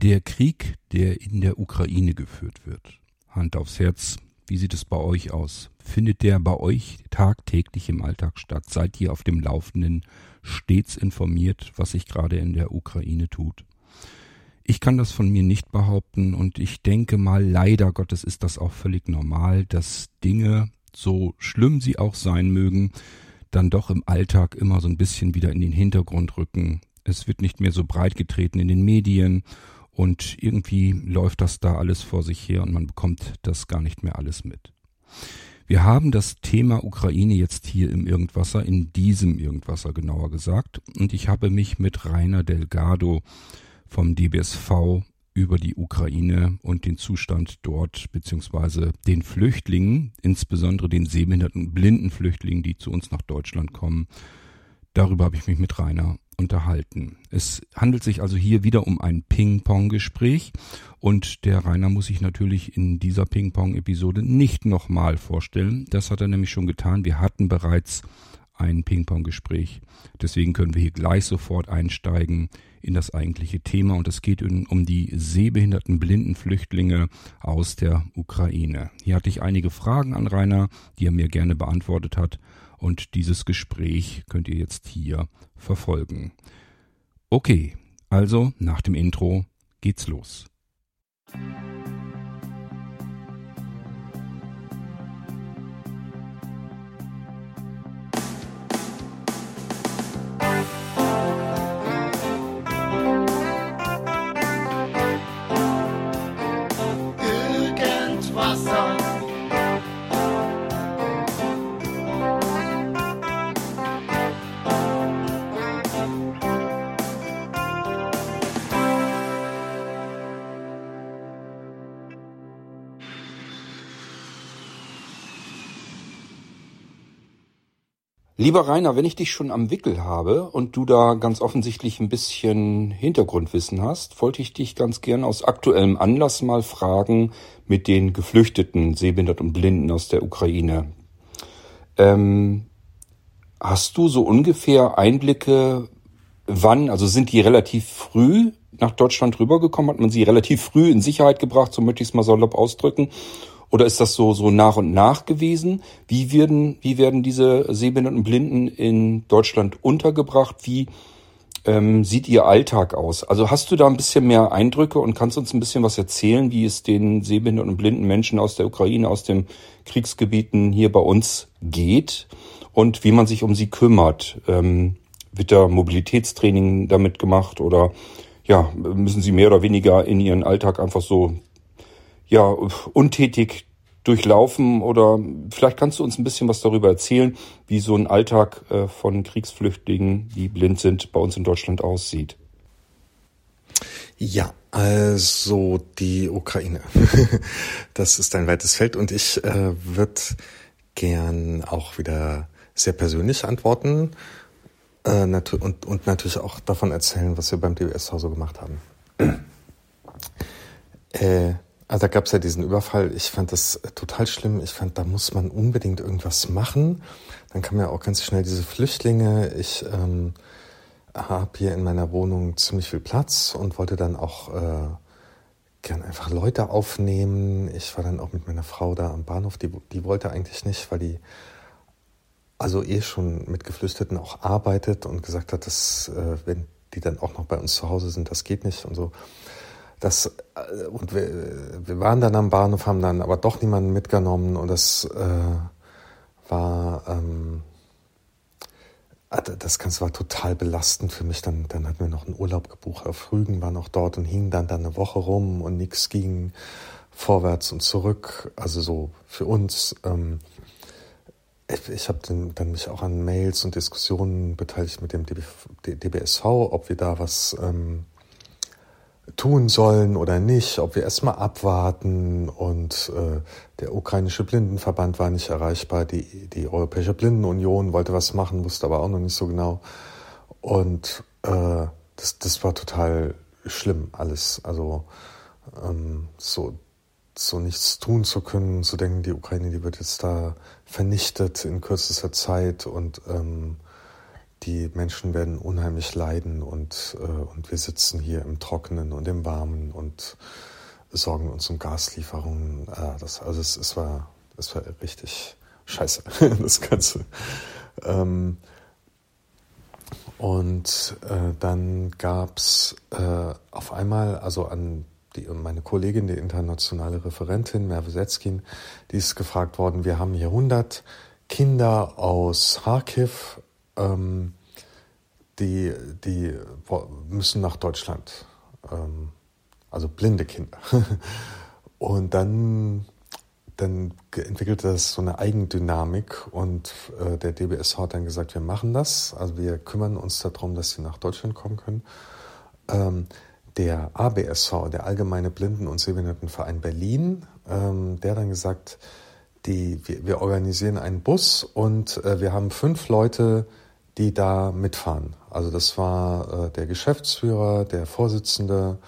Der Krieg, der in der Ukraine geführt wird. Hand aufs Herz, wie sieht es bei euch aus? Findet der bei euch tagtäglich im Alltag statt? Seid ihr auf dem Laufenden stets informiert, was sich gerade in der Ukraine tut? Ich kann das von mir nicht behaupten und ich denke mal, leider Gottes ist das auch völlig normal, dass Dinge, so schlimm sie auch sein mögen, dann doch im Alltag immer so ein bisschen wieder in den Hintergrund rücken. Es wird nicht mehr so breit getreten in den Medien und irgendwie läuft das da alles vor sich her und man bekommt das gar nicht mehr alles mit. Wir haben das Thema Ukraine jetzt hier im Irgendwasser, in diesem Irgendwasser genauer gesagt. Und ich habe mich mit Rainer Delgado vom DBSV über die Ukraine und den Zustand dort, beziehungsweise den Flüchtlingen, insbesondere den sehbehinderten blinden Flüchtlingen, die zu uns nach Deutschland kommen. Darüber habe ich mich mit Rainer unterhalten. Es handelt sich also hier wieder um ein Ping-Pong-Gespräch und der Rainer muss sich natürlich in dieser Ping-Pong-Episode nicht nochmal vorstellen. Das hat er nämlich schon getan. Wir hatten bereits ein Ping-Pong-Gespräch. Deswegen können wir hier gleich sofort einsteigen in das eigentliche Thema und es geht um die sehbehinderten blinden Flüchtlinge aus der Ukraine. Hier hatte ich einige Fragen an Rainer, die er mir gerne beantwortet hat und dieses Gespräch könnt ihr jetzt hier verfolgen. Okay, also nach dem Intro geht's los. Lieber Rainer, wenn ich dich schon am Wickel habe und du da ganz offensichtlich ein bisschen Hintergrundwissen hast, wollte ich dich ganz gern aus aktuellem Anlass mal fragen mit den Geflüchteten, Sehbehinderten und Blinden aus der Ukraine. Ähm, hast du so ungefähr Einblicke, wann, also sind die relativ früh nach Deutschland rübergekommen? Hat man sie relativ früh in Sicherheit gebracht, so möchte ich es mal salopp ausdrücken? Oder ist das so, so nach und nach gewesen? Wie werden, wie werden diese sehbehinderten Blinden in Deutschland untergebracht? Wie ähm, sieht ihr Alltag aus? Also hast du da ein bisschen mehr Eindrücke und kannst uns ein bisschen was erzählen, wie es den sehbehinderten und blinden Menschen aus der Ukraine, aus den Kriegsgebieten hier bei uns geht und wie man sich um sie kümmert? Ähm, wird da Mobilitätstraining damit gemacht oder ja, müssen sie mehr oder weniger in ihren Alltag einfach so ja, untätig durchlaufen oder vielleicht kannst du uns ein bisschen was darüber erzählen, wie so ein Alltag äh, von Kriegsflüchtlingen, die blind sind, bei uns in Deutschland aussieht. Ja, also die Ukraine. das ist ein weites Feld und ich äh, würde gern auch wieder sehr persönlich antworten äh, und, und natürlich auch davon erzählen, was wir beim so gemacht haben. äh, also da gab es ja diesen Überfall. Ich fand das total schlimm. Ich fand, da muss man unbedingt irgendwas machen. Dann kamen ja auch ganz schnell diese Flüchtlinge. Ich ähm, habe hier in meiner Wohnung ziemlich viel Platz und wollte dann auch äh, gern einfach Leute aufnehmen. Ich war dann auch mit meiner Frau da am Bahnhof. Die, die wollte eigentlich nicht, weil die also eh schon mit Geflüchteten auch arbeitet und gesagt hat, dass äh, wenn die dann auch noch bei uns zu Hause sind, das geht nicht und so. Das, äh, und wir, wir waren dann am Bahnhof, haben dann aber doch niemanden mitgenommen und das äh, war, ähm, ah, das Ganze war total belastend für mich. Dann, dann hatten wir noch einen Urlaub gebucht auf Rügen, waren auch dort und hingen dann, dann eine Woche rum und nichts ging vorwärts und zurück. Also so für uns. Ähm, ich, ich habe dann mich auch an Mails und Diskussionen beteiligt mit dem DB, DBSV, ob wir da was ähm, tun sollen oder nicht, ob wir erstmal abwarten. Und äh, der ukrainische Blindenverband war nicht erreichbar, die, die Europäische Blindenunion wollte was machen, wusste aber auch noch nicht so genau. Und äh, das, das war total schlimm alles. Also ähm, so, so nichts tun zu können, zu denken, die Ukraine, die wird jetzt da vernichtet in kürzester Zeit und ähm, die Menschen werden unheimlich leiden und, äh, und wir sitzen hier im Trockenen und im Warmen und sorgen uns um Gaslieferungen. Äh, das, also es, es, war, es war richtig scheiße, das Ganze. Ähm, und äh, dann gab's äh, auf einmal, also an die, meine Kollegin, die internationale Referentin Merve Setzkin, die ist gefragt worden, wir haben hier 100 Kinder aus Kharkiv, ähm, die, die müssen nach Deutschland. Ähm, also blinde Kinder. Und dann, dann entwickelte das so eine Eigendynamik und äh, der DBSH hat dann gesagt, wir machen das. Also wir kümmern uns darum, dass sie nach Deutschland kommen können. Ähm, der ABSV, der Allgemeine Blinden- und Sehbehindertenverein Berlin, ähm, der dann gesagt, die, wir, wir organisieren einen Bus und äh, wir haben fünf Leute, die da mitfahren. Also das war äh, der Geschäftsführer, der Vorsitzende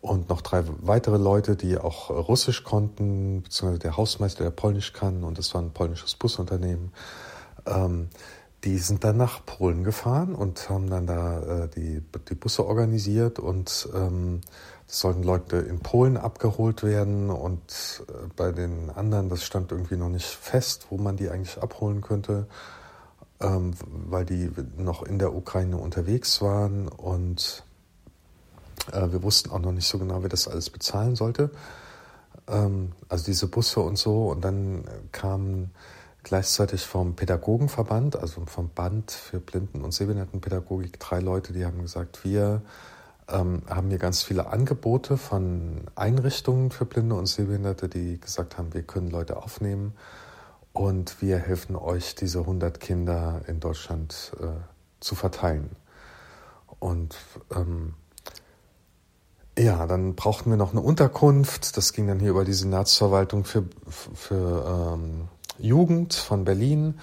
und noch drei weitere Leute, die auch Russisch konnten, beziehungsweise der Hausmeister, der Polnisch kann und das war ein polnisches Busunternehmen. Ähm, die sind dann nach Polen gefahren und haben dann da äh, die, die Busse organisiert und ähm, es sollten Leute in Polen abgeholt werden und äh, bei den anderen, das stand irgendwie noch nicht fest, wo man die eigentlich abholen könnte, ähm, weil die noch in der Ukraine unterwegs waren und äh, wir wussten auch noch nicht so genau, wer das alles bezahlen sollte. Ähm, also diese Busse und so und dann kamen gleichzeitig vom Pädagogenverband, also vom Band für Blinden- und Sehbehindertenpädagogik, drei Leute, die haben gesagt, wir ähm, haben hier ganz viele Angebote von Einrichtungen für Blinde und Sehbehinderte, die gesagt haben, wir können Leute aufnehmen und wir helfen euch, diese 100 Kinder in Deutschland äh, zu verteilen. Und ähm, ja, dann brauchten wir noch eine Unterkunft. Das ging dann hier über die Senatsverwaltung für, für ähm, Jugend von Berlin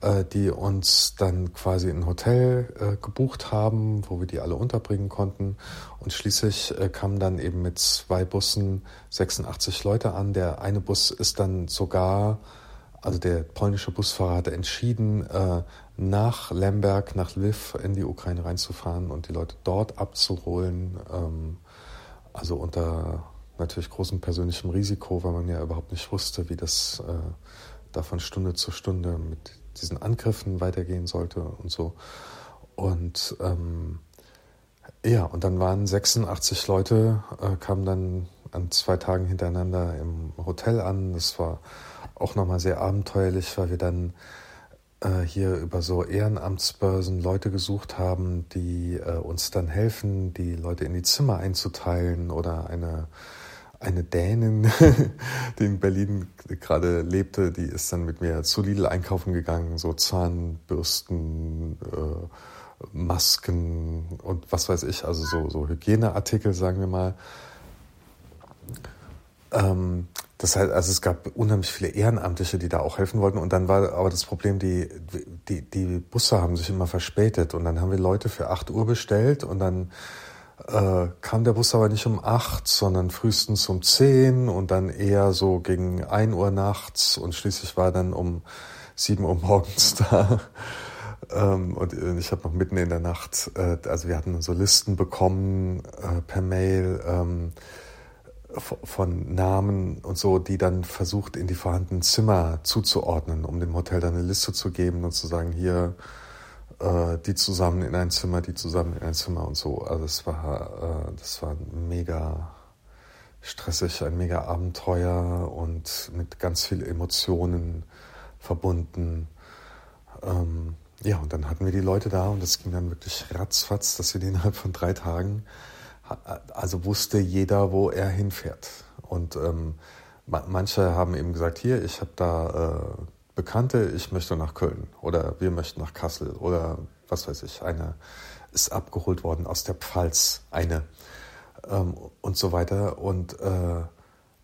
äh, die uns dann quasi ein Hotel äh, gebucht haben, wo wir die alle unterbringen konnten. Und schließlich äh, kamen dann eben mit zwei Bussen 86 Leute an. Der eine Bus ist dann sogar, also der polnische Busfahrer hatte entschieden, äh, nach Lemberg, nach Lviv in die Ukraine reinzufahren und die Leute dort abzuholen. Ähm, also unter natürlich großem persönlichem Risiko, weil man ja überhaupt nicht wusste, wie das äh, da von Stunde zu Stunde mit diesen Angriffen weitergehen sollte und so. Und ähm, ja, und dann waren 86 Leute, äh, kamen dann an zwei Tagen hintereinander im Hotel an. Das war auch nochmal sehr abenteuerlich, weil wir dann äh, hier über so Ehrenamtsbörsen Leute gesucht haben, die äh, uns dann helfen, die Leute in die Zimmer einzuteilen oder eine eine Dänin, die in Berlin gerade lebte, die ist dann mit mir zu Lidl einkaufen gegangen, so Zahnbürsten, äh, Masken und was weiß ich, also so, so Hygieneartikel, sagen wir mal. Ähm, das heißt, also es gab unheimlich viele Ehrenamtliche, die da auch helfen wollten. Und dann war aber das Problem, die, die, die Busse haben sich immer verspätet. Und dann haben wir Leute für acht Uhr bestellt und dann äh, kam der Bus aber nicht um acht, sondern frühestens um zehn und dann eher so gegen ein Uhr nachts und schließlich war dann um sieben Uhr morgens da. Ähm, und ich habe noch mitten in der Nacht, äh, also wir hatten so Listen bekommen äh, per Mail ähm, von Namen und so, die dann versucht in die vorhandenen Zimmer zuzuordnen, um dem Hotel dann eine Liste zu geben und zu sagen, hier äh, die zusammen in ein Zimmer, die zusammen in ein Zimmer und so. Also es war, äh, das war mega stressig, ein mega Abenteuer und mit ganz viel Emotionen verbunden. Ähm, ja, und dann hatten wir die Leute da und es ging dann wirklich ratzfatz, dass wir die innerhalb von drei Tagen, also wusste jeder, wo er hinfährt. Und ähm, manche haben eben gesagt, hier, ich habe da äh, Bekannte, ich möchte nach Köln oder wir möchten nach Kassel oder was weiß ich, eine ist abgeholt worden aus der Pfalz, eine ähm, und so weiter. Und, äh,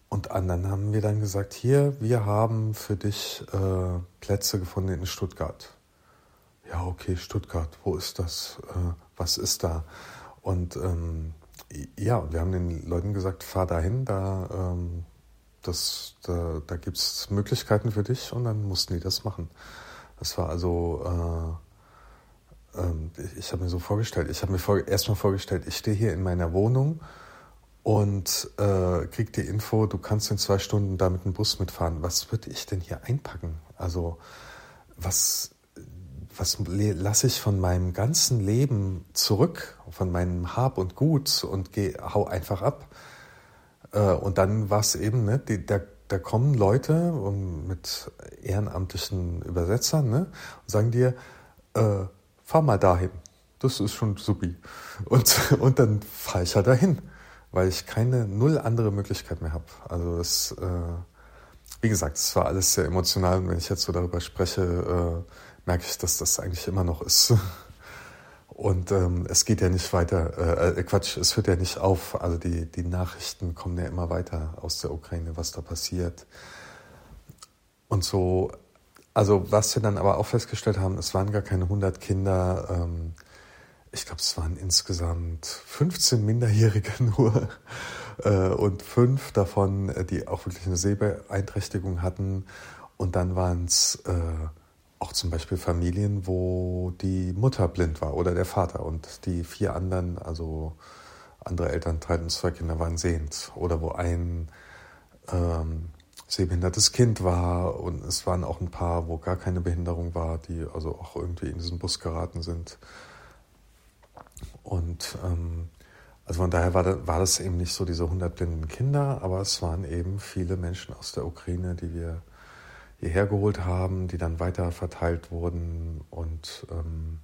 und anderen haben wir dann gesagt, hier, wir haben für dich äh, Plätze gefunden in Stuttgart. Ja, okay, Stuttgart, wo ist das? Äh, was ist da? Und ähm, ja, wir haben den Leuten gesagt, fahr dahin, da ähm, da, da gibt es Möglichkeiten für dich und dann mussten die das machen. Das war also ähm, ich habe mir so vorgestellt, ich habe mir vor, erstmal vorgestellt, ich stehe hier in meiner Wohnung und äh, krieg die Info, du kannst in zwei Stunden da mit dem Bus mitfahren. Was würde ich denn hier einpacken? Also was, was lasse ich von meinem ganzen Leben zurück, von meinem Hab und Gut und geh, hau einfach ab? Äh, und dann war es eben, ne, die, da, da kommen Leute mit ehrenamtlichen Übersetzern ne, und sagen dir, äh, fahr mal dahin. Das ist schon supi. Und, und dann fahre ich ja dahin weil ich keine null andere Möglichkeit mehr habe. Also es, äh, wie gesagt, es war alles sehr emotional und wenn ich jetzt so darüber spreche, äh, merke ich, dass das eigentlich immer noch ist. Und ähm, es geht ja nicht weiter, äh, äh, Quatsch, es hört ja nicht auf. Also die, die Nachrichten kommen ja immer weiter aus der Ukraine, was da passiert. Und so, also was wir dann aber auch festgestellt haben, es waren gar keine 100 Kinder, ähm, ich glaube, es waren insgesamt 15 Minderjährige nur äh, und fünf davon, äh, die auch wirklich eine Sehbeeinträchtigung hatten. Und dann waren es äh, auch zum Beispiel Familien, wo die Mutter blind war oder der Vater und die vier anderen, also andere Elternteile und zwei Kinder waren sehend oder wo ein ähm, sehbehindertes Kind war und es waren auch ein paar, wo gar keine Behinderung war, die also auch irgendwie in diesen Bus geraten sind. Und ähm, also von daher war war das eben nicht so diese 100 blinden Kinder, aber es waren eben viele Menschen aus der Ukraine, die wir hierher geholt haben, die dann weiter verteilt wurden und ähm,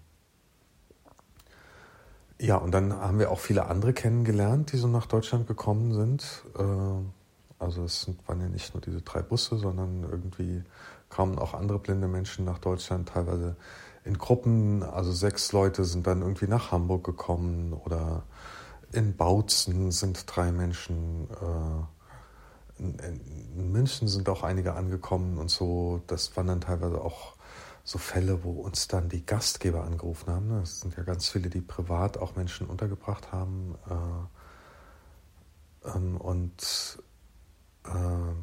ja, und dann haben wir auch viele andere kennengelernt, die so nach Deutschland gekommen sind. Äh, also es waren ja nicht nur diese drei Busse, sondern irgendwie kamen auch andere blinde Menschen nach Deutschland, teilweise in Gruppen, also sechs Leute sind dann irgendwie nach Hamburg gekommen oder in Bautzen sind drei Menschen, äh, in, München sind auch einige angekommen und so. Das waren dann teilweise auch so Fälle, wo uns dann die Gastgeber angerufen haben. Ne? Es sind ja ganz viele, die privat auch Menschen untergebracht haben. Äh, ähm, und äh,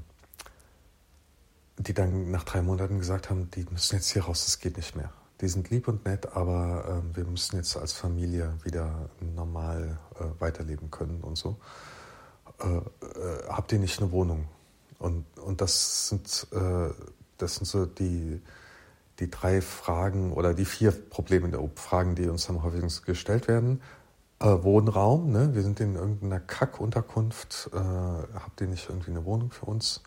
die dann nach drei Monaten gesagt haben, die müssen jetzt hier raus, das geht nicht mehr die sind lieb und nett, aber äh, wir müssen jetzt als Familie wieder normal äh, weiterleben können und so. Äh, äh habt ihr nicht eine Wohnung? Und, und das sind, äh, das sind so die, die drei Fragen oder die vier Probleme der Fragen, die uns am häufigsten gestellt werden. Äh, Wohnraum, ne? wir sind in irgendeiner Kackunterkunft, habt ihr nicht irgendwie eine Wohnung für uns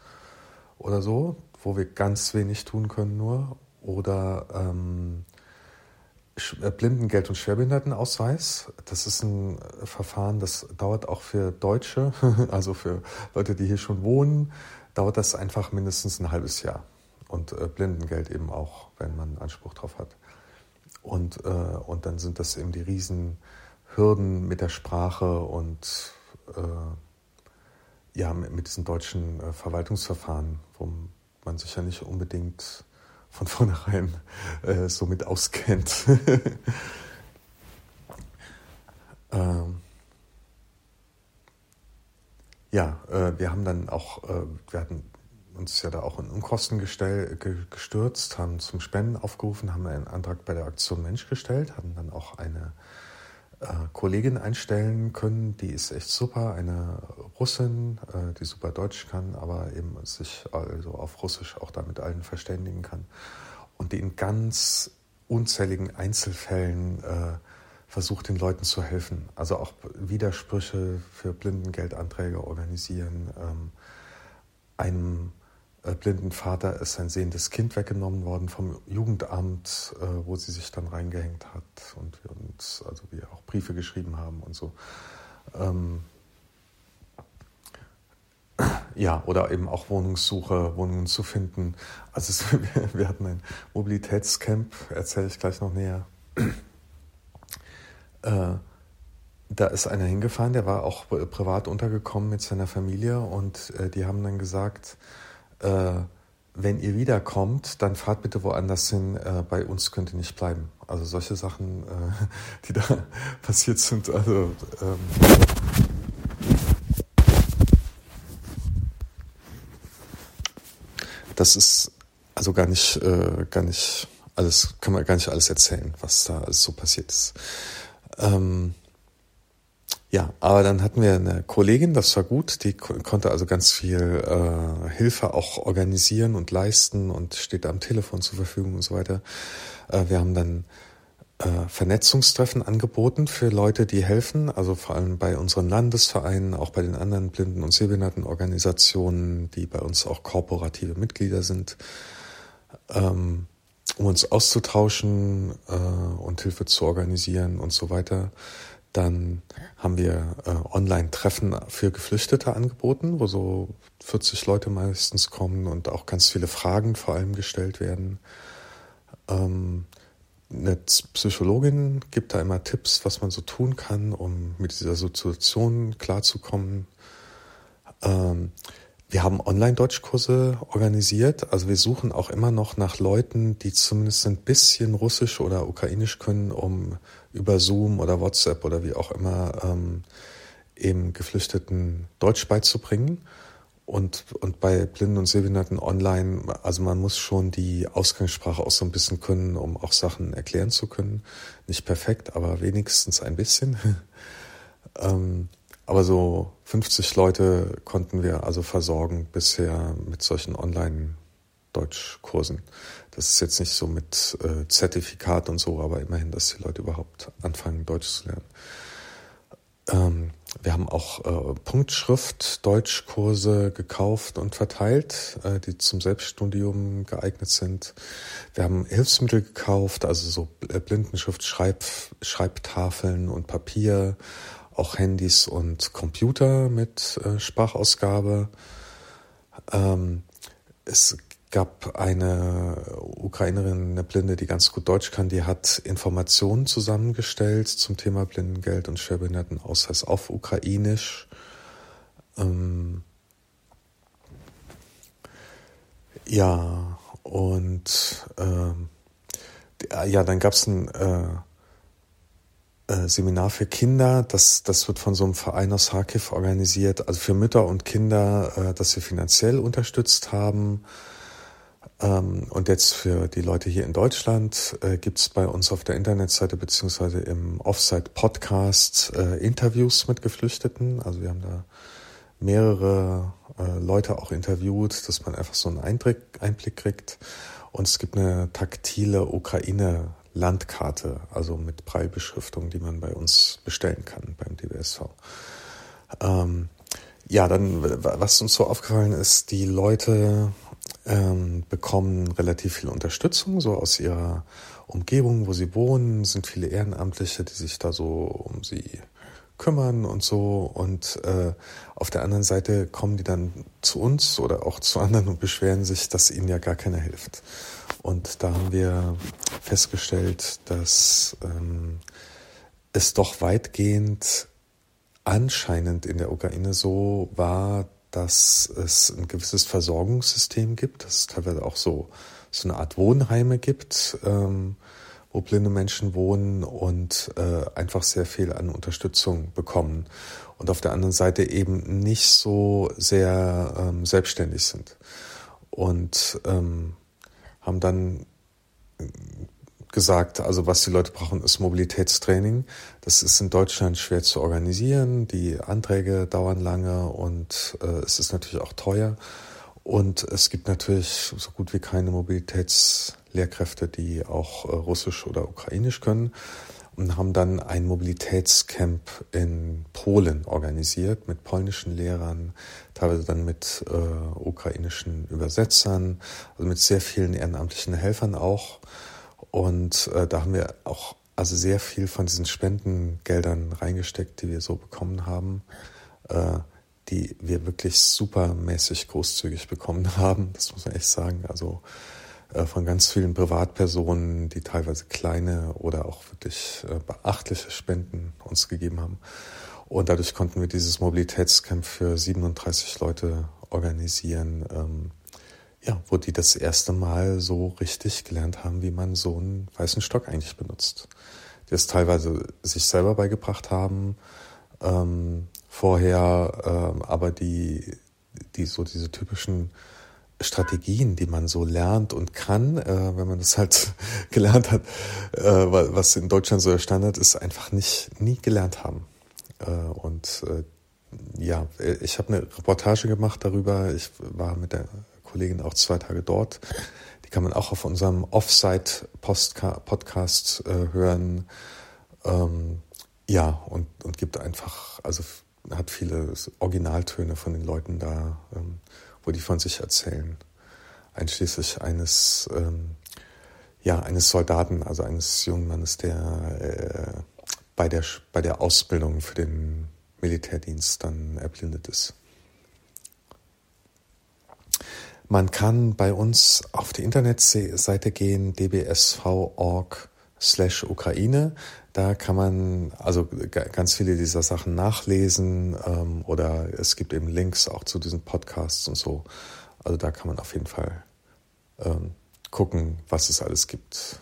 oder so, wo wir ganz wenig tun können nur oder ähm, äh, Blindengeld- und Schwerbehindertenausweis. Das ist ein äh, Verfahren, das dauert auch für Deutsche, also für Leute, die hier schon wohnen, dauert das einfach mindestens ein halbes Jahr. Und äh, Blindengeld eben auch, wenn man Anspruch drauf hat. Und, äh, und dann sind das eben die Riesenhürden mit der Sprache und äh, ja, mit, diesen deutschen äh, Verwaltungsverfahren, wo man sich ja nicht unbedingt von vornherein äh, somit auskennt. ähm, ja, äh, wir haben dann auch, äh, wir hatten uns ja da auch in Unkosten gestell, ge, gestürzt, haben zum Spenden aufgerufen, haben einen Antrag bei der Aktion Mensch gestellt, haben dann auch eine Kollegin einstellen können, die ist echt super, eine Russin, äh, die super Deutsch kann, aber eben sich also auf Russisch auch damit allen verständigen kann und die in ganz unzähligen Einzelfällen äh, versucht, den Leuten zu helfen. Also auch Widersprüche für Blindengeldanträge organisieren, ähm, einem äh, blinden Vater ist sein sehendes Kind weggenommen worden vom Jugendamt, äh, wo sie sich dann reingehängt hat und wir uns, also wir auch Briefe geschrieben haben und so. Ähm, ja, oder eben auch Wohnungssuche, Wohnungen zu finden. Also es, wir, wir, hatten ein Mobilitätscamp, erzähle ich gleich noch näher. Äh, da ist einer hingefahren, der war auch privat untergekommen mit seiner Familie und äh, die haben dann gesagt, äh, wenn ihr wiederkommt, dann fahrt bitte woanders hin, äh, bei uns könnt ihr nicht bleiben. Also solche Sachen, äh, die da passiert sind. Also ähm, das ist also gar nicht, äh, gar nicht alles, kann man gar nicht alles erzählen, was da alles so passiert ist. Ähm, ja, aber dann hatten wir eine Kollegin, das war gut, die konnte also ganz viel äh, Hilfe auch organisieren und leisten und steht am Telefon zur Verfügung und so weiter. Äh, wir haben dann äh, Vernetzungstreffen angeboten für Leute, die helfen, also vor allem bei unseren Landesvereinen, auch bei den anderen Blinden- und Sehbehindertenorganisationen, die bei uns auch korporative Mitglieder sind, ähm, um uns auszutauschen äh, und Hilfe zu organisieren und so weiter. Dann haben wir äh, Online-Treffen für Geflüchtete angeboten, wo so 40 Leute meistens kommen und auch ganz viele Fragen vor allem gestellt werden. Ähm, eine Psychologin gibt da immer Tipps, was man so tun kann, um mit dieser Situation klarzukommen. Ähm, wir haben Online-Deutschkurse organisiert. Also wir suchen auch immer noch nach Leuten, die zumindest ein bisschen Russisch oder Ukrainisch können, um über Zoom oder WhatsApp oder wie auch immer ähm, eben Geflüchteten Deutsch beizubringen. Und, und bei Blinden und Sehbehinderten online, also man muss schon die Ausgangssprache auch so ein bisschen können, um auch Sachen erklären zu können. Nicht perfekt, aber wenigstens ein bisschen. ähm, aber so 50 Leute konnten wir also versorgen bisher mit solchen Online-Deutschkursen. Das ist jetzt nicht so mit äh, Zertifikat und so, aber immerhin, dass die Leute überhaupt anfangen, Deutsch zu lernen. Ähm, wir haben auch äh, Punktschrift Deutschkurse gekauft und verteilt, äh, die zum Selbststudium geeignet sind. Wir haben Hilfsmittel gekauft, also so Blindenschrift, Schreib, Schreibtafeln und Papier auch Handys und Computer mit äh, Sprachausgabe. Ähm, es gab eine Ukrainerin, eine Blinde, die ganz gut Deutsch kann, die hat Informationen zusammengestellt zum Thema Blindengeld und Schwerbehindertenausweis auf Ukrainisch. Ähm, ja, und ähm, ja, dann gab es ein äh, Seminar für Kinder. Das, das wird von so einem Verein aus Kharkiv organisiert, also für Mütter und Kinder, äh, das wir finanziell unterstützt haben. Ähm, und jetzt für die Leute hier in Deutschland äh, gibt's bei uns auf der Internetseite beziehungsweise im Offsite-Podcast äh, Interviews mit Geflüchteten. Also wir haben da mehrere äh, Leute auch interviewt, dass man einfach so einen Einblick, Einblick kriegt. Und es gibt eine taktile Ukraine Landkarte, also mit Preilbeschriftung, die man bei uns bestellen kann beim DBSV. Ähm, ja, dann, was uns so aufgefallen ist, die Leute ähm, bekommen relativ viel Unterstützung, so aus ihrer Umgebung, wo sie wohnen, sind viele Ehrenamtliche, die sich da so um sie kümmern und so. Und äh, auf der anderen Seite kommen die dann zu uns oder auch zu anderen und beschweren sich, dass ihnen ja gar keiner hilft. Und da haben wir festgestellt, dass ähm, es doch weitgehend anscheinend in der Ukraine so war, dass es ein gewisses Versorgungssystem gibt, dass es teilweise auch so, so eine Art Wohnheime gibt, ähm, wo blinde Menschen wohnen und äh, einfach sehr viel an Unterstützung bekommen und auf der anderen Seite eben nicht so sehr ähm, selbstständig sind. Und ähm, haben dann gesagt, also was die Leute brauchen, ist Mobilitätstraining. Das ist in Deutschland schwer zu organisieren. Die Anträge dauern lange und äh, es ist natürlich auch teuer. Und es gibt natürlich so gut wie keine Mobilitätslehrkräfte, die auch äh, Russisch oder Ukrainisch können. Und haben dann ein Mobilitätscamp in Polen organisiert mit polnischen Lehrern, teilweise dann mit äh, ukrainischen Übersetzern, also mit sehr vielen ehrenamtlichen Helfern auch. Und äh, da haben wir auch also sehr viel von diesen Spendengeldern reingesteckt, die wir so bekommen haben, äh, die wir wirklich supermäßig großzügig bekommen haben. Das muss man echt sagen. Also von ganz vielen Privatpersonen, die teilweise kleine oder auch wirklich äh, beachtliche Spenden uns gegeben haben. Und dadurch konnten wir dieses Mobilitätscamp für 37 Leute organisieren. Ähm, ja, wo die das erste Mal so richtig gelernt haben, wie man so einen weißen Stock eigentlich benutzt. Die es teilweise sich selber beigebracht haben, ähm, vorher, ähm, aber die, die so diese typischen Strategien, die man so lernt und kann, äh, wenn man das halt gelernt hat, äh, was in Deutschland so der Standard ist, einfach nicht nie gelernt haben. Äh, und äh, ja, ich habe eine Reportage gemacht darüber. Ich war mit der Kollegin auch zwei Tage dort. Die kann man auch auf unserem Offsite-Podcast äh, hören. Ähm, ja, und, und gibt einfach, also hat viele Originaltöne von den Leuten da, ähm, die von sich erzählen. Einschließlich eines, ähm, ja, eines Soldaten, also eines jungen Mannes, der äh, bei, der, bei der Ausbildung für den Militärdienst dann erblindet ist. Man kann bei uns auf die Internetseite gehen, dbsv.org slash Ukraine. Da kann man also ganz viele dieser Sachen nachlesen ähm, oder es gibt eben Links auch zu diesen Podcasts und so. Also da kann man auf jeden Fall ähm, gucken, was es alles gibt.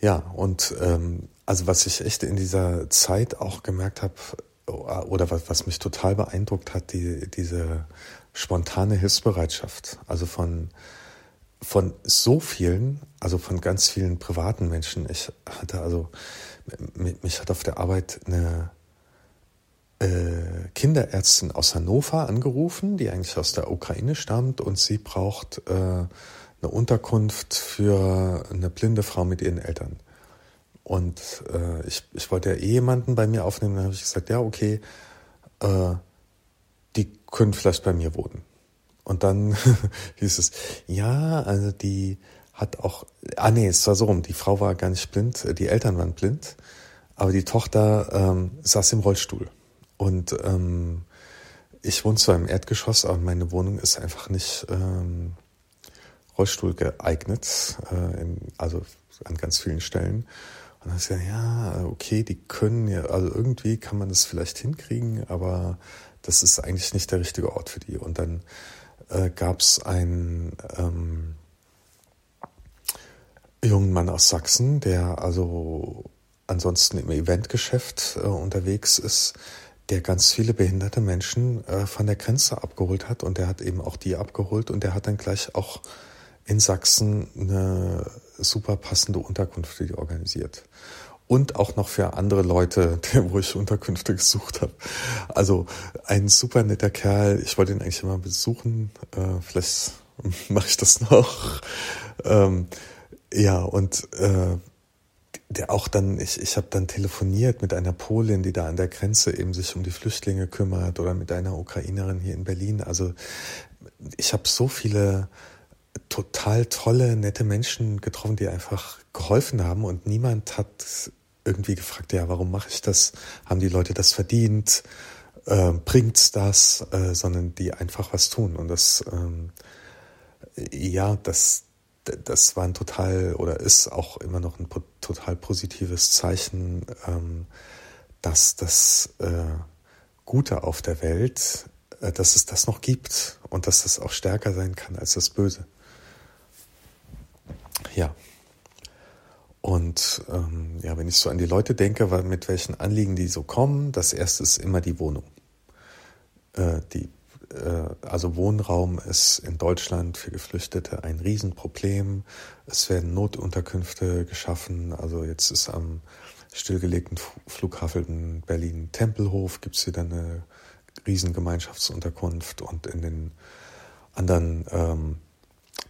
Ja, und ähm, also was ich echt in dieser Zeit auch gemerkt habe, oder was, was mich total beeindruckt hat, die, diese spontane Hilfsbereitschaft. Also von von so vielen, also von ganz vielen privaten Menschen. Ich hatte also, mich hat auf der Arbeit eine äh, Kinderärztin aus Hannover angerufen, die eigentlich aus der Ukraine stammt und sie braucht äh, eine Unterkunft für eine blinde Frau mit ihren Eltern. Und äh, ich, ich wollte ja eh jemanden bei mir aufnehmen, dann habe ich gesagt, ja, okay, äh, die können vielleicht bei mir wohnen. Und dann hieß es, ja, also die hat auch, ah nee, es war so rum, die Frau war gar nicht blind, die Eltern waren blind, aber die Tochter ähm, saß im Rollstuhl. Und ähm, ich wohne zwar im Erdgeschoss, aber meine Wohnung ist einfach nicht ähm, Rollstuhl geeignet, äh, in, also an ganz vielen Stellen. Und dann ist ja, ja, okay, die können ja, also irgendwie kann man das vielleicht hinkriegen, aber das ist eigentlich nicht der richtige Ort für die. Und dann äh, gab es einen ähm, jungen Mann aus Sachsen, der also ansonsten im Eventgeschäft äh, unterwegs ist, der ganz viele behinderte Menschen äh, von der Grenze abgeholt hat. Und der hat eben auch die abgeholt. Und der hat dann gleich auch in Sachsen eine super passende Unterkunft für die organisiert und auch noch für andere Leute, wo ich Unterkünfte gesucht habe. Also ein super netter Kerl. Ich wollte ihn eigentlich immer besuchen. Äh, vielleicht mache ich das noch. Ähm, ja, und äh, der auch dann, ich, ich habe dann telefoniert mit einer Polin, die da an der Grenze eben sich um die Flüchtlinge kümmert oder mit einer Ukrainerin hier in Berlin. Also ich habe so viele total tolle, nette Menschen getroffen, die einfach geholfen haben und niemand hat irgendwie gefragt, ja, warum mache ich das? Haben die Leute das verdient? Äh, bringt's das? Äh, sondern die einfach was tun. Und das, ähm, ja, das, das war ein total oder ist auch immer noch ein total positives Zeichen, ähm, dass das äh, Gute auf der Welt, äh, dass es das noch gibt und dass das auch stärker sein kann als das Böse. Ja. Und ähm, ja, wenn ich so an die Leute denke, mit welchen Anliegen die so kommen, das erste ist immer die Wohnung. Äh, die, äh, also Wohnraum ist in Deutschland für Geflüchtete ein Riesenproblem. Es werden Notunterkünfte geschaffen. Also jetzt ist am stillgelegten Flughafen Berlin-Tempelhof gibt es wieder eine Riesengemeinschaftsunterkunft und in den anderen ähm,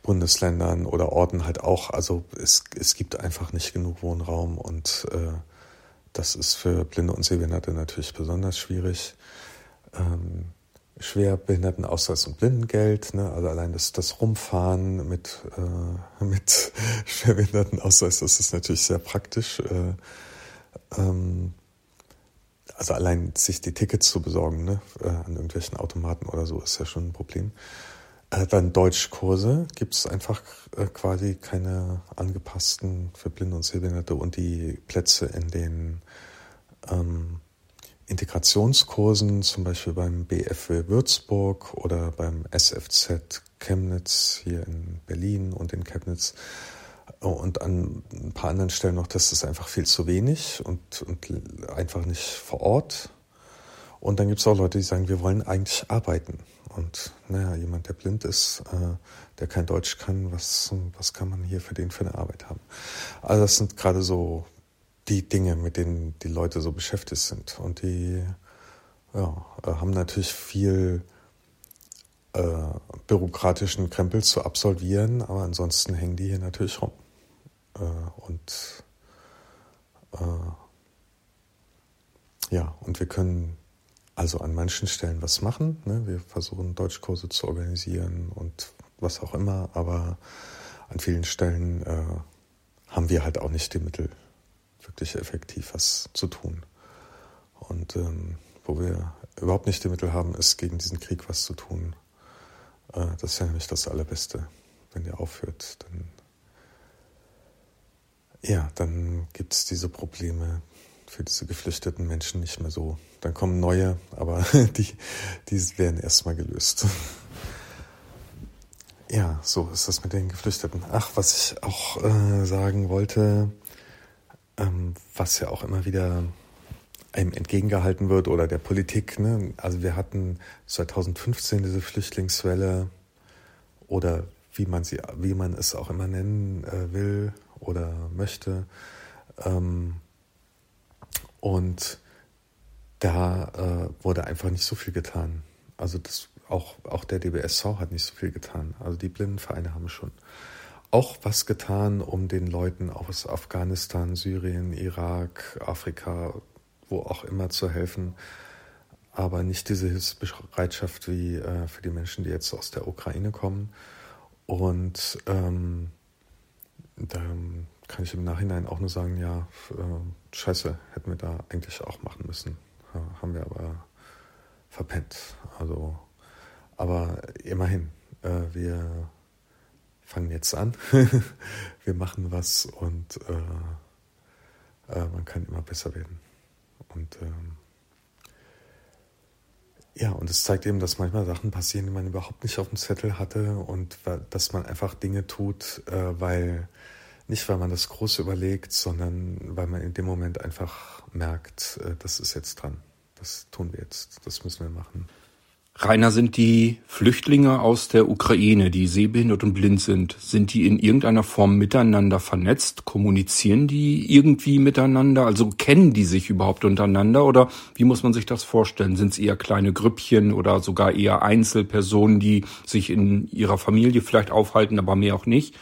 Bundesländern oder Orten halt auch. Also es, es gibt einfach nicht genug Wohnraum und äh, das ist für Blinde und Sehbehinderte natürlich besonders schwierig. Ähm, Schwerbehindertenausweis und Blindengeld, ne? also allein das, das Rumfahren mit, äh, mit Schwerbehindertenausweis, das ist natürlich sehr praktisch. Äh, ähm, also allein sich die Tickets zu besorgen ne? äh, an irgendwelchen Automaten oder so ist ja schon ein Problem. Dann Deutschkurse gibt es einfach äh, quasi keine angepassten für Blinde und Sehbehinderte und die Plätze in den ähm, Integrationskursen, zum Beispiel beim BFW Würzburg oder beim SFZ Chemnitz hier in Berlin und in Chemnitz und an ein paar anderen Stellen noch, das ist einfach viel zu wenig und, und einfach nicht vor Ort. Und dann gibt es auch Leute, die sagen, wir wollen eigentlich arbeiten. Und naja, jemand, der blind ist, äh, der kein Deutsch kann, was, was kann man hier für den für eine Arbeit haben? Also das sind gerade so die Dinge, mit denen die Leute so beschäftigt sind. Und die ja, äh, haben natürlich viel äh, bürokratischen Krempel zu absolvieren, aber ansonsten hängen die hier natürlich rum. Äh, und äh, ja, und wir können also an manchen Stellen was machen. Ne? Wir versuchen Deutschkurse zu organisieren und was auch immer, aber an vielen Stellen äh, haben wir halt auch nicht die Mittel, wirklich effektiv was zu tun. Und ähm, wo wir überhaupt nicht die Mittel haben, ist gegen diesen Krieg was zu tun. Äh, das ist ja nämlich das Allerbeste. Wenn der aufhört, dann ja, dann gibt es diese Probleme für diese geflüchteten Menschen nicht mehr so. Dann kommen neue, aber die, die werden erstmal gelöst. Ja, so ist das mit den Geflüchteten. Ach, was ich auch äh, sagen wollte, ähm, was ja auch immer wieder einem entgegengehalten wird oder der Politik. Ne? Also wir hatten 2015 diese Flüchtlingswelle oder wie man sie, wie man es auch immer nennen äh, will oder möchte. Ähm, und da äh, wurde einfach nicht so viel getan. Also das, auch, auch der DBSV hat nicht so viel getan. Also die Blindenvereine haben schon auch was getan, um den Leuten aus Afghanistan, Syrien, Irak, Afrika, wo auch immer zu helfen. Aber nicht diese Hilfsbereitschaft wie äh, für die Menschen, die jetzt aus der Ukraine kommen. Und ähm, da kann ich im Nachhinein auch nur sagen, ja, äh, scheiße, hätten wir da eigentlich auch machen müssen. Ja, haben wir aber verpennt. Also, aber immerhin, äh, wir fangen jetzt an, wir machen was und äh, äh, man kann immer besser werden. Und ähm, ja, und es zeigt eben, dass manchmal Sachen passieren, die man überhaupt nicht auf dem Zettel hatte und dass man einfach Dinge tut, äh, weil nicht, weil man das Große überlegt, sondern weil man in dem Moment einfach merkt, äh, das ist jetzt dran. Das tun wir jetzt, das müssen wir machen. Rainer, sind die Flüchtlinge aus der Ukraine, die sehbehindert und blind sind, sind die in irgendeiner Form miteinander vernetzt? Kommunizieren die irgendwie miteinander? Also kennen die sich überhaupt untereinander? Oder wie muss man sich das vorstellen? Sind es eher kleine Grüppchen oder sogar eher Einzelpersonen, die sich in ihrer Familie vielleicht aufhalten, aber mehr auch nicht?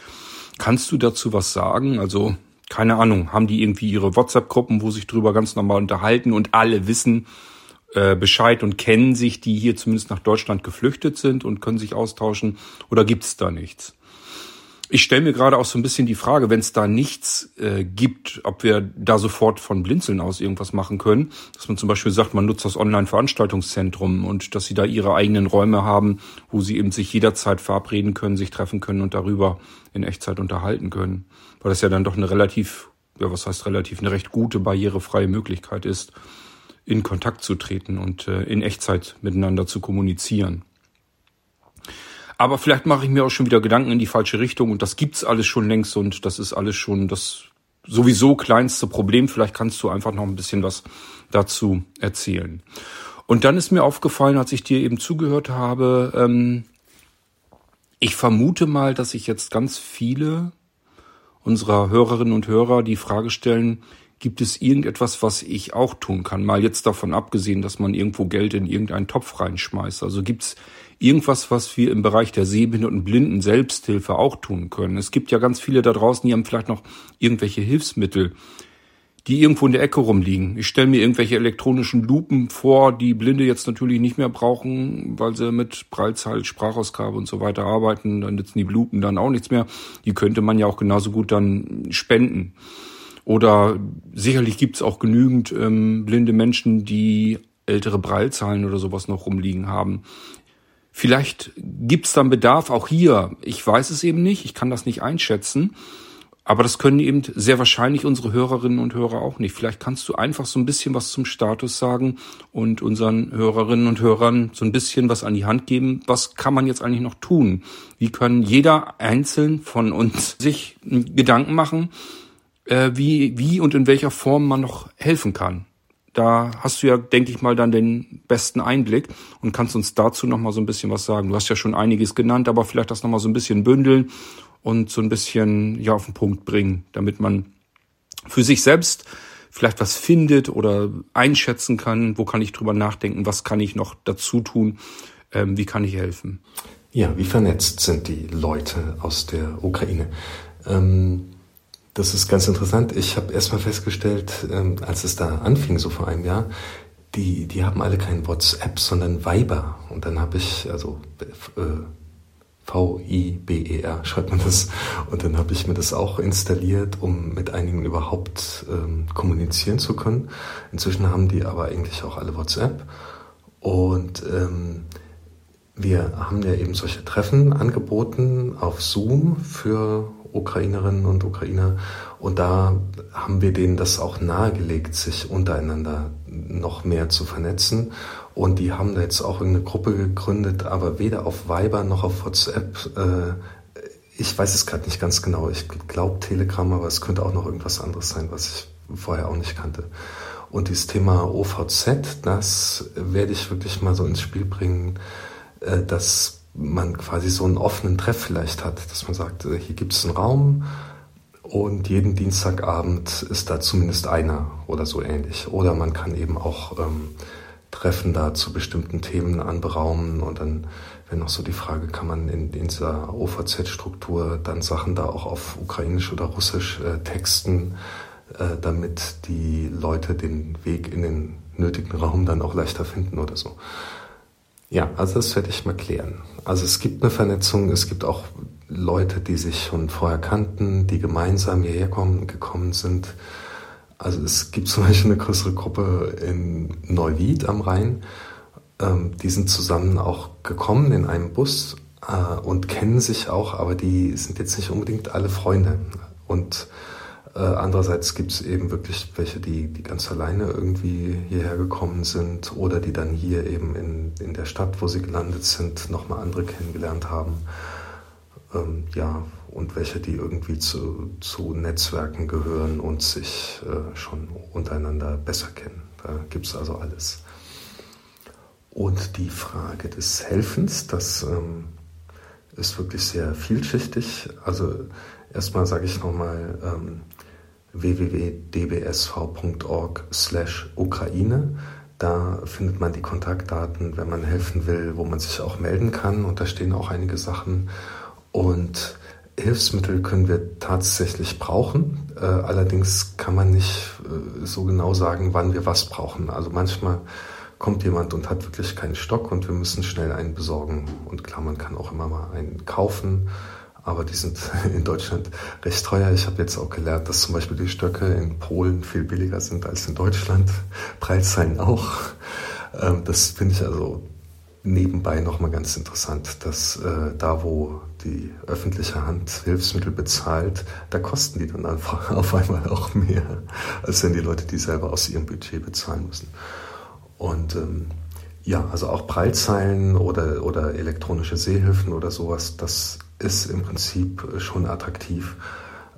Kannst du dazu was sagen? Also, keine Ahnung, haben die irgendwie ihre WhatsApp-Gruppen, wo sich drüber ganz normal unterhalten und alle wissen, äh, Bescheid und kennen sich, die hier zumindest nach Deutschland geflüchtet sind und können sich austauschen oder gibt es da nichts? Ich stelle mir gerade auch so ein bisschen die Frage, wenn es da nichts äh, gibt, ob wir da sofort von Blinzeln aus irgendwas machen können. Dass man zum Beispiel sagt, man nutzt das Online-Veranstaltungszentrum und dass sie da ihre eigenen Räume haben, wo sie eben sich jederzeit verabreden können, sich treffen können und darüber in Echtzeit unterhalten können. Weil das ja dann doch eine relativ, ja was heißt relativ, eine recht gute barrierefreie Möglichkeit ist, in Kontakt zu treten und äh, in Echtzeit miteinander zu kommunizieren. Aber vielleicht mache ich mir auch schon wieder Gedanken in die falsche Richtung und das gibt's alles schon längst und das ist alles schon das sowieso kleinste Problem. Vielleicht kannst du einfach noch ein bisschen was dazu erzählen. Und dann ist mir aufgefallen, als ich dir eben zugehört habe, ähm, ich vermute mal, dass sich jetzt ganz viele unserer Hörerinnen und Hörer die Frage stellen, Gibt es irgendetwas, was ich auch tun kann? Mal jetzt davon abgesehen, dass man irgendwo Geld in irgendeinen Topf reinschmeißt. Also gibt es irgendwas, was wir im Bereich der Sehbehinderten Blinden Selbsthilfe auch tun können? Es gibt ja ganz viele da draußen, die haben vielleicht noch irgendwelche Hilfsmittel, die irgendwo in der Ecke rumliegen. Ich stelle mir irgendwelche elektronischen Lupen vor, die Blinde jetzt natürlich nicht mehr brauchen, weil sie mit Breilzahl, Sprachausgabe und so weiter arbeiten. Dann nützen die Lupen dann auch nichts mehr. Die könnte man ja auch genauso gut dann spenden. Oder sicherlich gibt es auch genügend ähm, blinde Menschen, die ältere Breilzahlen oder sowas noch rumliegen haben. Vielleicht gibt es dann Bedarf auch hier. Ich weiß es eben nicht, ich kann das nicht einschätzen. Aber das können eben sehr wahrscheinlich unsere Hörerinnen und Hörer auch nicht. Vielleicht kannst du einfach so ein bisschen was zum Status sagen und unseren Hörerinnen und Hörern so ein bisschen was an die Hand geben. Was kann man jetzt eigentlich noch tun? Wie können jeder einzeln von uns sich Gedanken machen, äh, wie, wie und in welcher Form man noch helfen kann. da hast du ja, denke ich mal, dann den besten Einblick und kannst uns dazu nochmal so ein bisschen was sagen. Du hast ja schon einiges genannt, aber vielleicht das nochmal so ein bisschen bündeln und so ein bisschen ja auf den Punkt bringen, damit man für sich selbst vielleicht was findet oder einschätzen kann, wo kann ich drüber nachdenken, was kann ich noch dazu tun, ähm, wie kann ich helfen. Ja, wie vernetzt sind die Leute aus der Ukraine? Ähm, das ist ganz interessant. Ich habe erstmal festgestellt, ähm, als es da anfing, so vor einem Jahr, die, die haben alle kein WhatsApp, sondern Viber. Und dann habe ich, also äh, V-I-B-E-R schreibt man das. Und dann habe ich mir das auch installiert, um mit einigen überhaupt ähm, kommunizieren zu können. Inzwischen haben die aber eigentlich auch alle WhatsApp. Und ähm, wir haben ja eben solche Treffen angeboten auf Zoom für Ukrainerinnen und Ukrainer. Und da haben wir denen das auch nahegelegt, sich untereinander noch mehr zu vernetzen. Und die haben da jetzt auch eine Gruppe gegründet, aber weder auf Viber noch auf WhatsApp. Äh, ich weiß es gerade nicht ganz genau. Ich glaube Telegram, aber es könnte auch noch irgendwas anderes sein, was ich vorher auch nicht kannte. Und dieses Thema OVZ, das werde ich wirklich mal so ins Spiel bringen, äh, dass man quasi so einen offenen Treff vielleicht hat, dass man sagt, äh, hier gibt es einen Raum und jeden Dienstagabend ist da zumindest einer oder so ähnlich. Oder man kann eben auch ähm, Treffen da zu bestimmten Themen anberaumen und dann wäre noch so die Frage, kann man in, in dieser OVZ-Struktur dann Sachen da auch auf Ukrainisch oder Russisch äh, texten, äh, damit die Leute den Weg in den nötigen Raum dann auch leichter finden oder so. Ja, also das werde ich mal klären. Also es gibt eine Vernetzung, es gibt auch Leute, die sich schon vorher kannten, die gemeinsam hierher kommen, gekommen sind. Also es gibt zum Beispiel eine größere Gruppe in Neuwied am Rhein. Ähm, die sind zusammen auch gekommen in einem Bus äh, und kennen sich auch, aber die sind jetzt nicht unbedingt alle Freunde. Und äh, andererseits gibt es eben wirklich welche, die, die ganz alleine irgendwie hierher gekommen sind oder die dann hier eben in, in der Stadt, wo sie gelandet sind, nochmal andere kennengelernt haben. Ähm, ja, und welche, die irgendwie zu, zu Netzwerken gehören und sich äh, schon untereinander besser kennen. Da gibt es also alles. Und die Frage des Helfens, das ähm, ist wirklich sehr vielschichtig. Also erstmal sage ich nochmal, ähm, www.dbsv.org/ukraine. Da findet man die Kontaktdaten, wenn man helfen will, wo man sich auch melden kann. Und da stehen auch einige Sachen. Und Hilfsmittel können wir tatsächlich brauchen. Äh, allerdings kann man nicht äh, so genau sagen, wann wir was brauchen. Also manchmal kommt jemand und hat wirklich keinen Stock und wir müssen schnell einen besorgen. Und klar, man kann auch immer mal einen kaufen aber die sind in Deutschland recht teuer. Ich habe jetzt auch gelernt, dass zum Beispiel die Stöcke in Polen viel billiger sind als in Deutschland. Preiszahlen auch. Ähm, das finde ich also nebenbei nochmal ganz interessant, dass äh, da, wo die öffentliche Hand Hilfsmittel bezahlt, da kosten die dann einfach auf einmal auch mehr, als wenn die Leute die selber aus ihrem Budget bezahlen müssen. Und ähm, ja, also auch Prallzeilen oder, oder elektronische Seehilfen oder sowas, das ist im Prinzip schon attraktiv.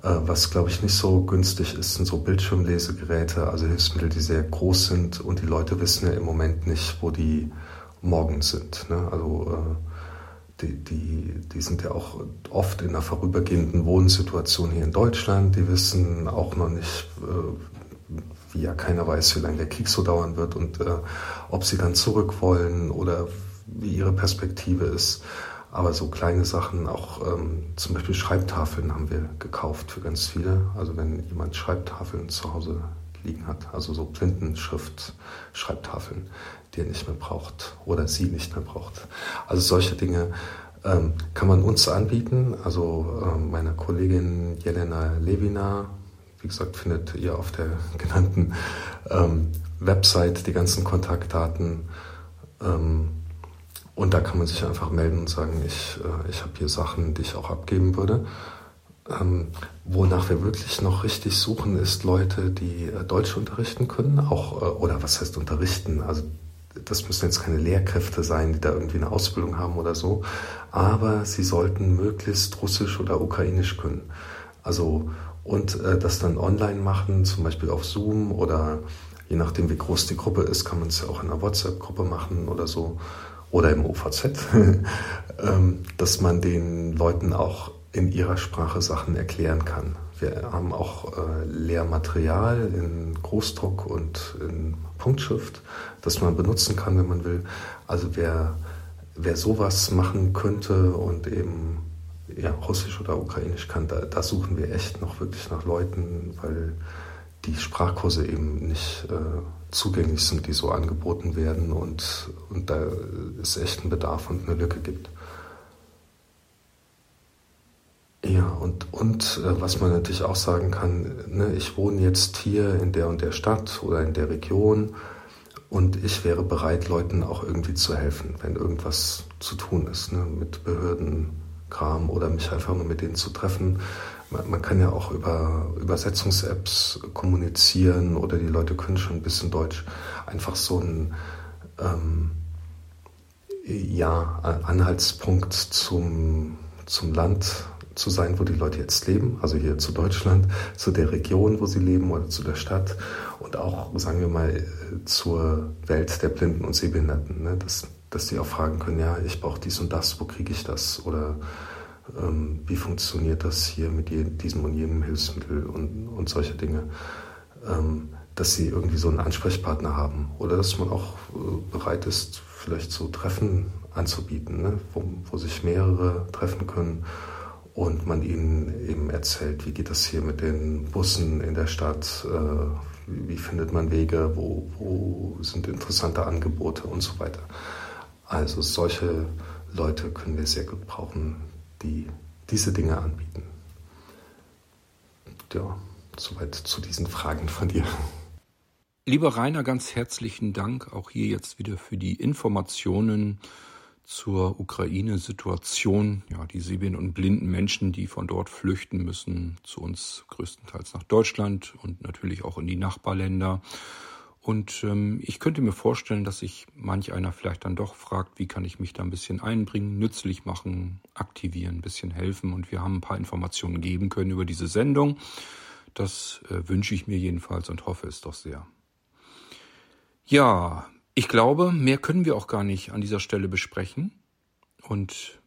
Äh, was, glaube ich, nicht so günstig ist, sind so Bildschirmlesegeräte, also Hilfsmittel, die sehr groß sind und die Leute wissen ja im Moment nicht, wo die morgen sind. Ne? Also äh, die, die, die sind ja auch oft in einer vorübergehenden Wohnsituation hier in Deutschland. Die wissen auch noch nicht, äh, wie ja keiner weiß, wie lange der Krieg so dauern wird und ob sie dann zurück wollen oder wie ihre Perspektive ist. Aber so kleine Sachen, auch ähm, zum Beispiel Schreibtafeln haben wir gekauft für ganz viele. Also wenn jemand Schreibtafeln zu Hause liegen hat, also so Blindenschrift, Schreibtafeln, die er nicht mehr braucht oder sie nicht mehr braucht. Also solche Dinge ähm, kann man uns anbieten. Also ähm, meine Kollegin Jelena Levina, wie gesagt, findet ihr auf der genannten ähm, Website die ganzen Kontaktdaten. Ähm, und da kann man sich einfach melden und sagen, ich, äh, ich habe hier Sachen, die ich auch abgeben würde. Ähm, wonach wir wirklich noch richtig suchen, ist Leute, die äh, Deutsch unterrichten können, auch, äh, oder was heißt unterrichten? Also das müssen jetzt keine Lehrkräfte sein, die da irgendwie eine Ausbildung haben oder so, aber sie sollten möglichst Russisch oder Ukrainisch können. Also und äh, das dann online machen, zum Beispiel auf Zoom oder je nachdem wie groß die Gruppe ist, kann man es ja auch in einer WhatsApp-Gruppe machen oder so oder im OVZ, ähm, dass man den Leuten auch in ihrer Sprache Sachen erklären kann. Wir haben auch äh, Lehrmaterial in Großdruck und in Punktschrift, das man benutzen kann, wenn man will. Also wer, wer sowas machen könnte und eben ja, Russisch oder Ukrainisch kann, da, da suchen wir echt noch wirklich nach Leuten, weil die Sprachkurse eben nicht äh, zugänglich sind, die so angeboten werden und, und da es echt einen Bedarf und eine Lücke gibt. Ja, und, und äh, was man natürlich auch sagen kann, ne, ich wohne jetzt hier in der und der Stadt oder in der Region und ich wäre bereit, Leuten auch irgendwie zu helfen, wenn irgendwas zu tun ist, ne, mit Behördenkram oder mich einfach nur mit denen zu treffen. Man, man kann ja auch über Übersetzungs-Apps kommunizieren oder die Leute können schon ein bisschen Deutsch. Einfach so ein ähm, ja, Anhaltspunkt zum, zum Land zu sein, wo die Leute jetzt leben, also hier zu Deutschland, zu der Region, wo sie leben oder zu der Stadt und auch, sagen wir mal, zur Welt der Blinden und Sehbehinderten, ne? dass, dass die auch fragen können, ja, ich brauche dies und das, wo kriege ich das oder ähm, wie funktioniert das hier mit diesem und jenem Hilfsmittel und, und solche Dinge. Ähm, dass sie irgendwie so einen Ansprechpartner haben oder dass man auch äh, bereit ist, vielleicht so Treffen anzubieten, ne? wo, wo sich mehrere treffen können und man ihnen eben erzählt, wie geht das hier mit den Bussen in der Stadt, äh, wie, findet man Wege, wo, wo sind interessante Angebote und so weiter. Also solche Leute können wir sehr gut brauchen, die diese Dinge anbieten. Ja, soweit zu diesen Fragen von dir. Lieber Rainer, ganz herzlichen Dank auch hier jetzt wieder für die Informationen zur Ukraine-Situation. Ja, die sehbehinderten und blinden Menschen, die von dort flüchten müssen, zu uns größtenteils nach Deutschland und natürlich auch in die Nachbarländer. Und ähm, ich könnte mir vorstellen, dass sich manch einer vielleicht dann doch fragt, wie kann ich mich da ein bisschen einbringen, nützlich machen, aktivieren, ein bisschen helfen. Und wir haben ein paar Informationen geben können über diese Sendung. Das äh, wünsche ich mir jedenfalls und hoffe es doch sehr. Ja, ich glaube, mehr können wir auch gar nicht an dieser Stelle besprechen. Und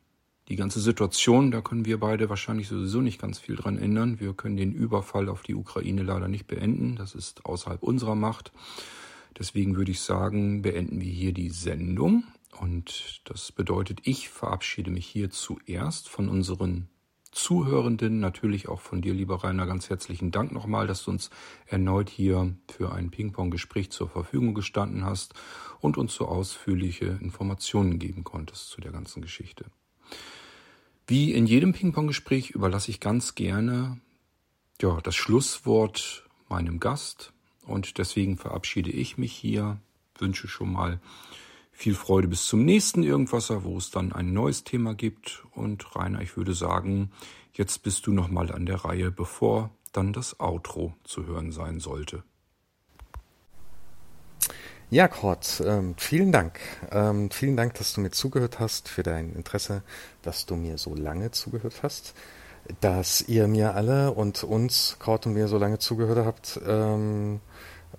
die ganze Situation, da können wir beide wahrscheinlich sowieso nicht ganz viel dran ändern. Wir können den Überfall auf die Ukraine leider nicht beenden. Das ist außerhalb unserer Macht. Deswegen würde ich sagen, beenden wir hier die Sendung. Und das bedeutet, ich verabschiede mich hier zuerst von unseren Zuhörenden, natürlich auch von dir, lieber Rainer, ganz herzlichen Dank nochmal, dass du uns erneut hier für ein Ping-Pong-Gespräch zur Verfügung gestanden hast und uns so ausführliche Informationen geben konntest zu der ganzen Geschichte. Wie in jedem Ping-Pong-Gespräch überlasse ich ganz gerne ja, das Schlusswort meinem Gast und deswegen verabschiede ich mich hier, wünsche schon mal viel Freude bis zum nächsten Irgendwasser, wo es dann ein neues Thema gibt. Und Rainer, ich würde sagen, jetzt bist du nochmal an der Reihe, bevor dann das Outro zu hören sein sollte. Ja, Kurt, ähm, vielen Dank. Ähm, vielen Dank, dass du mir zugehört hast, für dein Interesse, dass du mir so lange zugehört hast, dass ihr mir alle und uns, Kurt und mir, so lange zugehört habt. Ähm,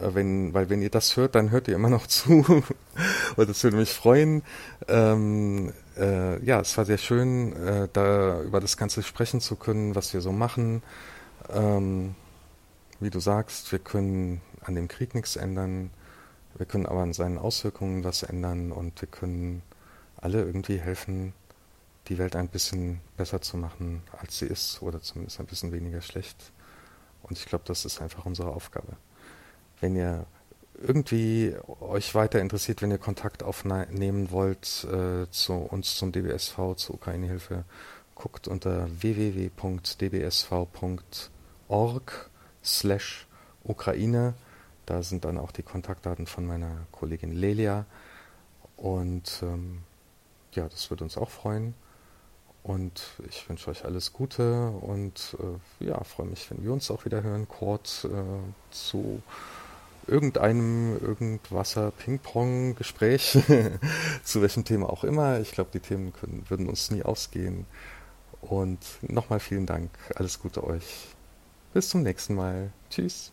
äh, wenn, weil wenn ihr das hört, dann hört ihr immer noch zu. und das würde mich freuen. Ähm, äh, ja, es war sehr schön, äh, da über das Ganze sprechen zu können, was wir so machen. Ähm, wie du sagst, wir können an dem Krieg nichts ändern. Wir können aber an seinen Auswirkungen was ändern und wir können alle irgendwie helfen, die Welt ein bisschen besser zu machen, als sie ist, oder zumindest ein bisschen weniger schlecht. Und ich glaube, das ist einfach unsere Aufgabe wenn ihr irgendwie euch weiter interessiert, wenn ihr Kontakt aufnehmen wollt äh, zu uns zum DBSV, zur Ukraine-Hilfe, guckt unter www.dbsv.org slash Ukraine. Da sind dann auch die Kontaktdaten von meiner Kollegin Lelia. Und ähm, ja, das würde uns auch freuen. Und ich wünsche euch alles Gute und äh, ja, freue mich, wenn wir uns auch wieder hören, kurz äh, zu irgendeinem Irgendwasser Ping-Pong Gespräch zu welchem Thema auch immer. Ich glaube, die Themen können, würden uns nie ausgehen. Und nochmal vielen Dank. Alles Gute euch. Bis zum nächsten Mal. Tschüss.